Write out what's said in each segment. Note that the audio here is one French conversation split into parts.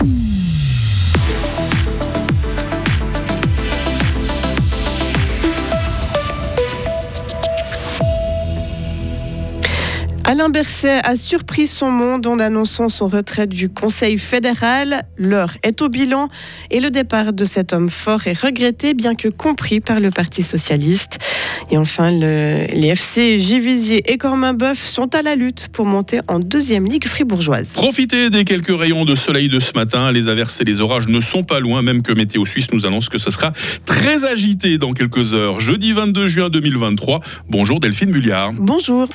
Mm-hmm. Alain Berset a surpris son monde en annonçant son retrait du Conseil fédéral. L'heure est au bilan et le départ de cet homme fort est regretté, bien que compris par le Parti socialiste. Et enfin, les FC Givisier et Corminboeuf sont à la lutte pour monter en deuxième ligue fribourgeoise. Profitez des quelques rayons de soleil de ce matin. Les averses et les orages ne sont pas loin, même que Météo Suisse nous annonce que ce sera très agité dans quelques heures. Jeudi 22 juin 2023. Bonjour Delphine Bulliard. Bonjour.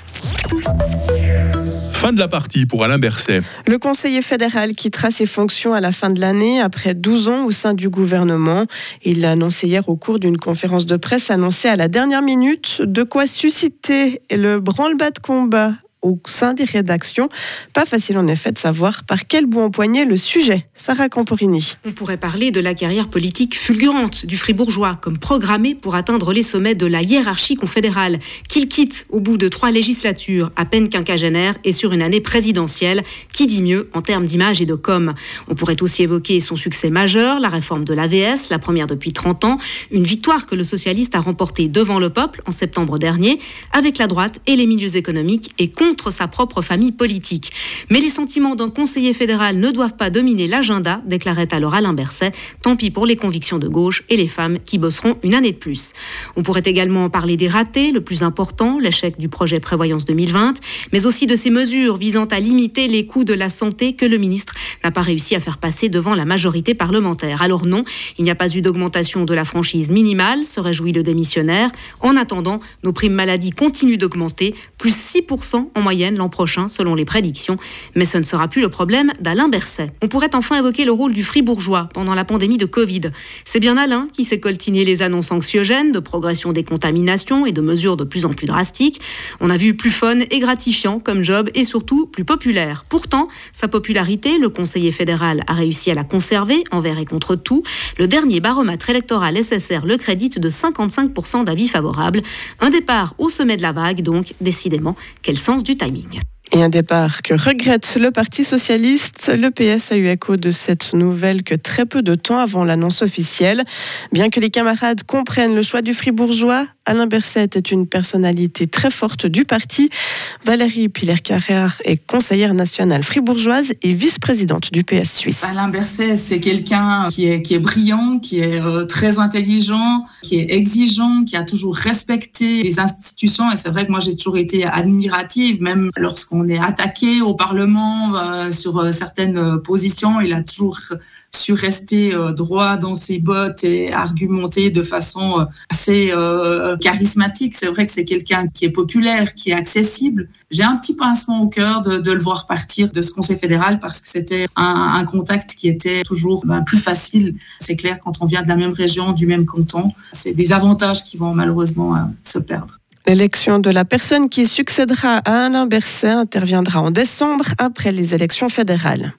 Fin de la partie pour Alain Berset. Le conseiller fédéral quittera ses fonctions à la fin de l'année après 12 ans au sein du gouvernement. Il l'a annoncé hier au cours d'une conférence de presse annoncée à la dernière minute, de quoi susciter le branle-bas de combat au sein des rédactions. Pas facile en effet de savoir par quel bout empoigner le sujet. Sarah Camporini. On pourrait parler de la carrière politique fulgurante du fribourgeois, comme programmé pour atteindre les sommets de la hiérarchie confédérale, qu'il quitte au bout de trois législatures, à peine quinquagénaire, et sur une année présidentielle. Qui dit mieux en termes d'image et de com? On pourrait aussi évoquer son succès majeur, la réforme de l'AVS, la première depuis 30 ans, une victoire que le socialiste a remportée devant le peuple en septembre dernier, avec la droite et les milieux économiques et contre contre sa propre famille politique. Mais les sentiments d'un conseiller fédéral ne doivent pas dominer l'agenda, déclarait alors Alain Berset. Tant pis pour les convictions de gauche et les femmes qui bosseront une année de plus. On pourrait également parler des ratés, le plus important, l'échec du projet Prévoyance 2020, mais aussi de ces mesures visant à limiter les coûts de la santé que le ministre n'a pas réussi à faire passer devant la majorité parlementaire. Alors non, il n'y a pas eu d'augmentation de la franchise minimale, se réjouit le démissionnaire. En attendant, nos primes maladie continuent d'augmenter, plus 6% en moyenne l'an prochain, selon les prédictions. Mais ce ne sera plus le problème d'Alain Berset. On pourrait enfin évoquer le rôle du fribourgeois pendant la pandémie de Covid. C'est bien Alain qui s'est coltiné les annonces anxiogènes de progression des contaminations et de mesures de plus en plus drastiques. On a vu plus fun et gratifiant comme job et surtout plus populaire. Pourtant, sa popularité, le conseiller fédéral a réussi à la conserver envers et contre tout. Le dernier baromètre électoral SSR le crédite de 55% d'avis favorables. Un départ au sommet de la vague, donc quel sens du timing? Et un départ que regrette le Parti socialiste. Le PS a eu écho de cette nouvelle que très peu de temps avant l'annonce officielle. Bien que les camarades comprennent le choix du fribourgeois, Alain Berset est une personnalité très forte du parti. Valérie Piller-Carrère est conseillère nationale fribourgeoise et vice-présidente du PS suisse. Alain Berset, c'est quelqu'un qui est, brillant, qui est euh, très intelligent, qui est exigeant, qui a toujours respecté les institutions. Et c'est vrai que moi, j'ai toujours été admirative, même lorsqu'on on est attaqué au Parlement euh, sur euh, certaines euh, positions. Il a toujours su rester droit dans ses bottes et argumenter de façon assez charismatique. C'est vrai que c'est quelqu'un qui est populaire, qui est accessible. J'ai un petit pincement au cœur de, le voir partir de ce Conseil fédéral parce que c'était un, contact qui était toujours ben, plus facile. C'est clair quand on vient de la même région, du même canton, c'est des avantages qui vont malheureusement se perdre. L'élection de la personne qui succédera à Alain Berset interviendra en décembre après les élections fédérales.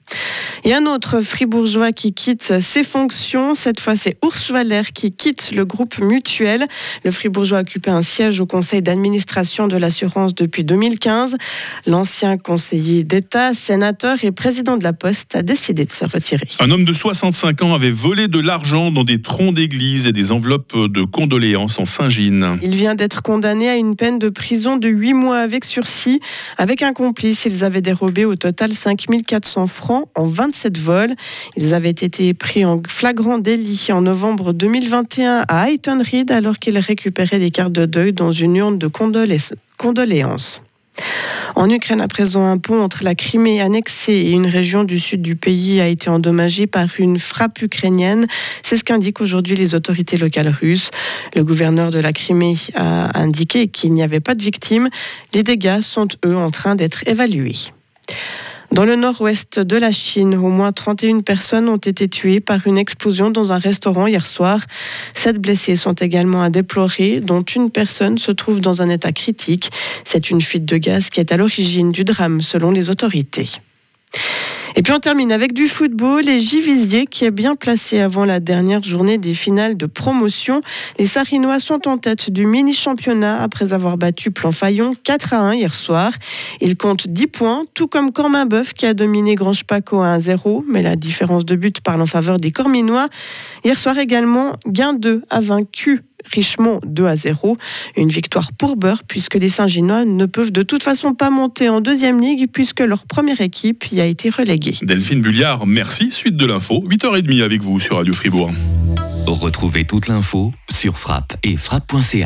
Et un autre fribourgeois qui quitte ses fonctions, cette fois c'est Urs Schwaller qui quitte le groupe Mutuel. Le fribourgeois occupait un siège au conseil d'administration de l'assurance depuis 2015. L'ancien conseiller d'État, sénateur et président de la Poste a décidé de se retirer. Un homme de 65 ans avait volé de l'argent dans des troncs d'église et des enveloppes de condoléances en Saint-Gine. Il vient d'être condamné à une peine de prison de 8 mois avec sursis. Avec un complice, ils avaient dérobé au total 5400 francs en 25 cette vol. Ils avaient été pris en flagrant délit en novembre 2021 à Hayton Reed alors qu'ils récupéraient des cartes de deuil dans une urne de condoléances. En Ukraine, à présent, un pont entre la Crimée annexée et une région du sud du pays a été endommagé par une frappe ukrainienne. C'est ce qu'indiquent aujourd'hui les autorités locales russes. Le gouverneur de la Crimée a indiqué qu'il n'y avait pas de victimes. Les dégâts sont, eux, en train d'être évalués. Dans le nord-ouest de la Chine, au moins 31 personnes ont été tuées par une explosion dans un restaurant hier soir. Sept blessés sont également à déplorer, dont une personne se trouve dans un état critique. C'est une fuite de gaz qui est à l'origine du drame, selon les autorités. Et puis on termine avec du football. Les Givisier qui est bien placé avant la dernière journée des finales de promotion. Les Sarinois sont en tête du mini-championnat après avoir battu Planfaillon 4 à 1 hier soir. Ils comptent 10 points, tout comme Corminboeuf qui a dominé Grange Paco à 1-0, mais la différence de but parle en faveur des Corminois. Hier soir également, Gain 2 a vaincu Richemont 2 à 0. Une victoire pour Beurre puisque les Saint-Ginois ne peuvent de toute façon pas monter en deuxième ligue puisque leur première équipe y a été reléguée. Delphine Bulliard, merci. Suite de l'info, 8h30 avec vous sur Radio Fribourg. Retrouvez toute l'info sur frappe et frappe.ch.